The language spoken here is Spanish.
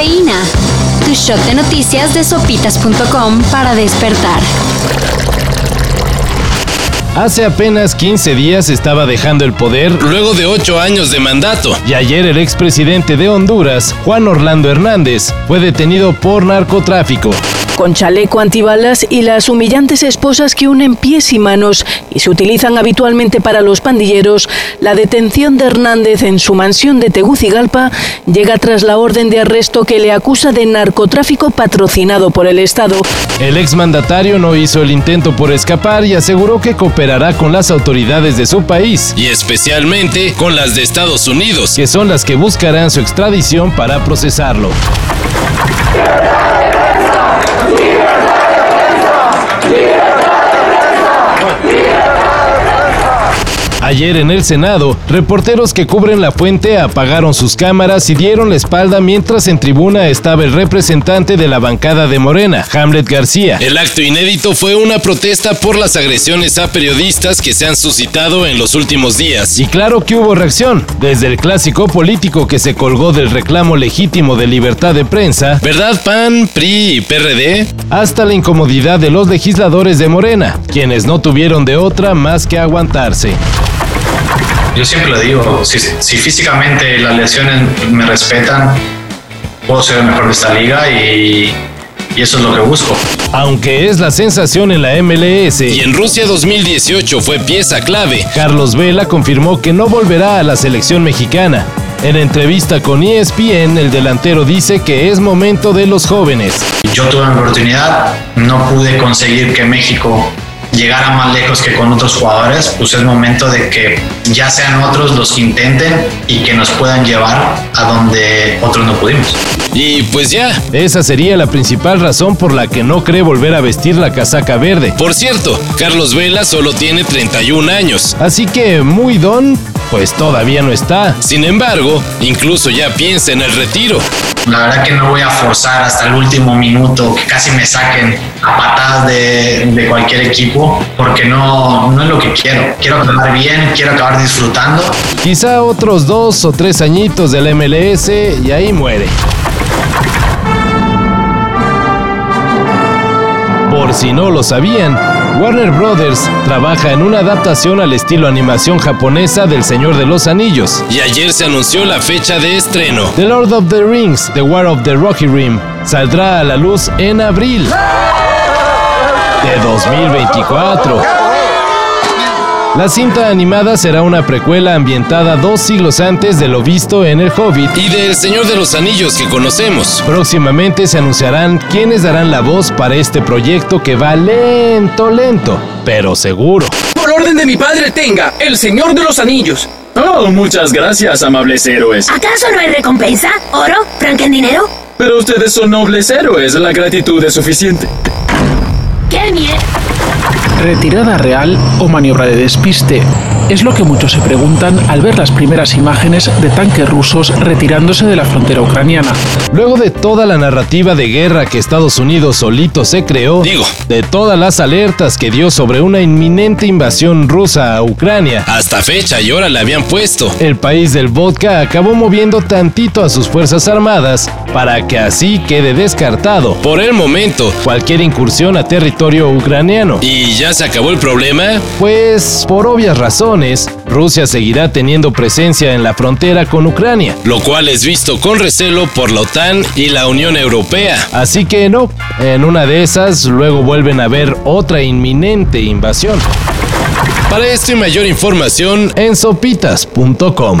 Cafeína. Tu shot de noticias de sopitas.com para despertar. Hace apenas 15 días estaba dejando el poder luego de ocho años de mandato. y ayer el expresidente de Honduras, Juan Orlando Hernández, fue detenido por narcotráfico. Con chaleco antibalas y las humillantes esposas que unen pies y manos y se utilizan habitualmente para los pandilleros, la detención de Hernández en su mansión de Tegucigalpa llega tras la orden de arresto que le acusa de narcotráfico patrocinado por el Estado. El exmandatario no hizo el intento por escapar y aseguró que cooperará con las autoridades de su país, Y especialmente con las de Estados Unidos. que son las que buscarán su extradición para procesarlo. Ayer en el Senado, reporteros que cubren la fuente apagaron sus cámaras y dieron la espalda mientras en tribuna estaba el representante de la bancada de Morena, Hamlet García. El acto inédito fue una protesta por las agresiones a periodistas que se han suscitado en los últimos días. Y claro que hubo reacción, desde el clásico político que se colgó del reclamo legítimo de libertad de prensa, ¿Verdad PAN, PRI y PRD? hasta la incomodidad de los legisladores de Morena, quienes no tuvieron de otra más que aguantarse. Yo siempre lo digo, si, si físicamente las lesiones me respetan, puedo ser el mejor de esta liga y, y eso es lo que busco. Aunque es la sensación en la MLS, Y en Rusia 2018 fue pieza clave. Carlos Vela confirmó que no volverá a la selección mexicana. En entrevista con ESPN, el delantero dice que es momento de los jóvenes. Yo tuve la oportunidad, no pude conseguir que México llegara más lejos que con otros jugadores, pues es momento de que ya sean otros los que intenten y que nos puedan llevar a donde otros no pudimos. Y pues ya. Esa sería la principal razón por la que no cree volver a vestir la casaca verde. Por cierto, Carlos Vela solo tiene 31 años. Así que muy don, pues todavía no está. Sin embargo, incluso ya piensa en el retiro. La verdad que no voy a forzar hasta el último minuto, que casi me saquen a patadas de, de cualquier equipo, porque no, no es lo que quiero. Quiero acabar bien, quiero acabar disfrutando. Quizá otros dos o tres añitos del MLS y ahí muere. Si no lo sabían, Warner Brothers trabaja en una adaptación al estilo animación japonesa del Señor de los Anillos. Y ayer se anunció la fecha de estreno. The Lord of the Rings, The War of the Rocky Rim, saldrá a la luz en abril de 2024. La cinta animada será una precuela ambientada dos siglos antes de lo visto en El Hobbit. Y del Señor de los Anillos que conocemos. Próximamente se anunciarán quiénes darán la voz para este proyecto que va lento, lento, pero seguro. Por orden de mi padre tenga, el Señor de los Anillos. Oh, muchas gracias, amables héroes. ¿Acaso no hay recompensa? ¿Oro? ¿Franken dinero? Pero ustedes son nobles héroes, la gratitud es suficiente. ¿Retirada real o maniobra de despiste? Es lo que muchos se preguntan al ver las primeras imágenes de tanques rusos retirándose de la frontera ucraniana. Luego de toda la narrativa de guerra que Estados Unidos solito se creó, Digo. de todas las alertas que dio sobre una inminente invasión rusa a Ucrania, Hasta fecha y hora le habían puesto. el país del vodka acabó moviendo tantito a sus fuerzas armadas para que así quede descartado Por el momento. cualquier incursión a territorio ucraniano. ¿Y ya se acabó el problema? Pues, por obvias razones, Rusia seguirá teniendo presencia en la frontera con Ucrania. Lo cual es visto con recelo por la OTAN y la Unión Europea. Así que no, en una de esas luego vuelven a ver otra inminente invasión. Para esto y mayor información, En sopitas.com.